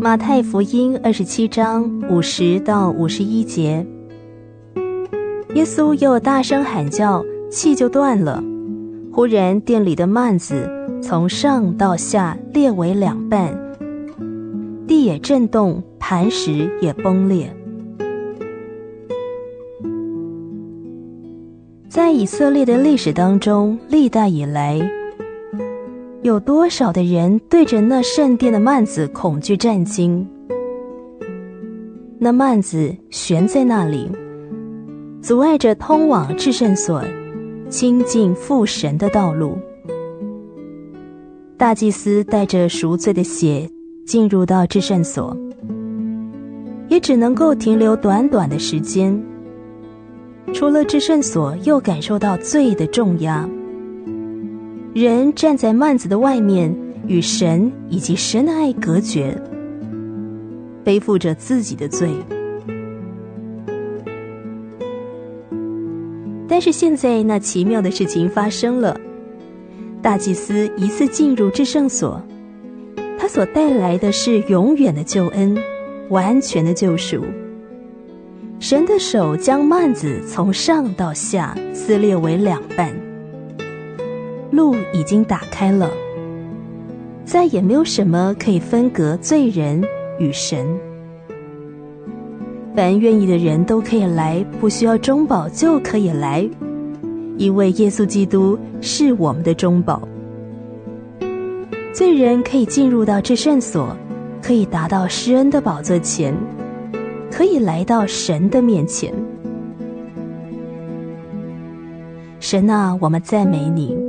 马太福音二十七章五十到五十一节，耶稣又大声喊叫，气就断了。忽然殿里的幔子从上到下裂为两半，地也震动，磐石也崩裂。在以色列的历史当中，历代以来。有多少的人对着那圣殿的幔子恐惧战惊？那幔子悬在那里，阻碍着通往至圣所、亲近父神的道路。大祭司带着赎罪的血进入到至圣所，也只能够停留短短的时间。出了至圣所，又感受到罪的重压。人站在幔子的外面，与神以及神的爱隔绝，背负着自己的罪。但是现在，那奇妙的事情发生了：大祭司一次进入至圣所，他所带来的是永远的救恩，完全的救赎。神的手将幔子从上到下撕裂为两半。路已经打开了，再也没有什么可以分隔罪人与神。凡愿意的人都可以来，不需要中保就可以来，因为耶稣基督是我们的中保。罪人可以进入到至圣所，可以达到施恩的宝座前，可以来到神的面前。神啊，我们赞美你。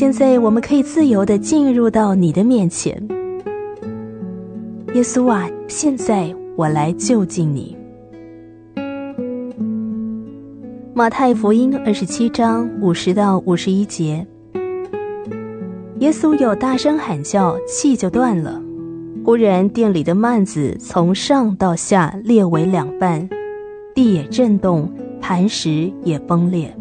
现在我们可以自由地进入到你的面前，耶稣啊！现在我来就近你。马太福音二十七章五十到五十一节，耶稣又大声喊叫，气就断了。忽然店里的幔子从上到下裂为两半，地也震动，磐石也崩裂。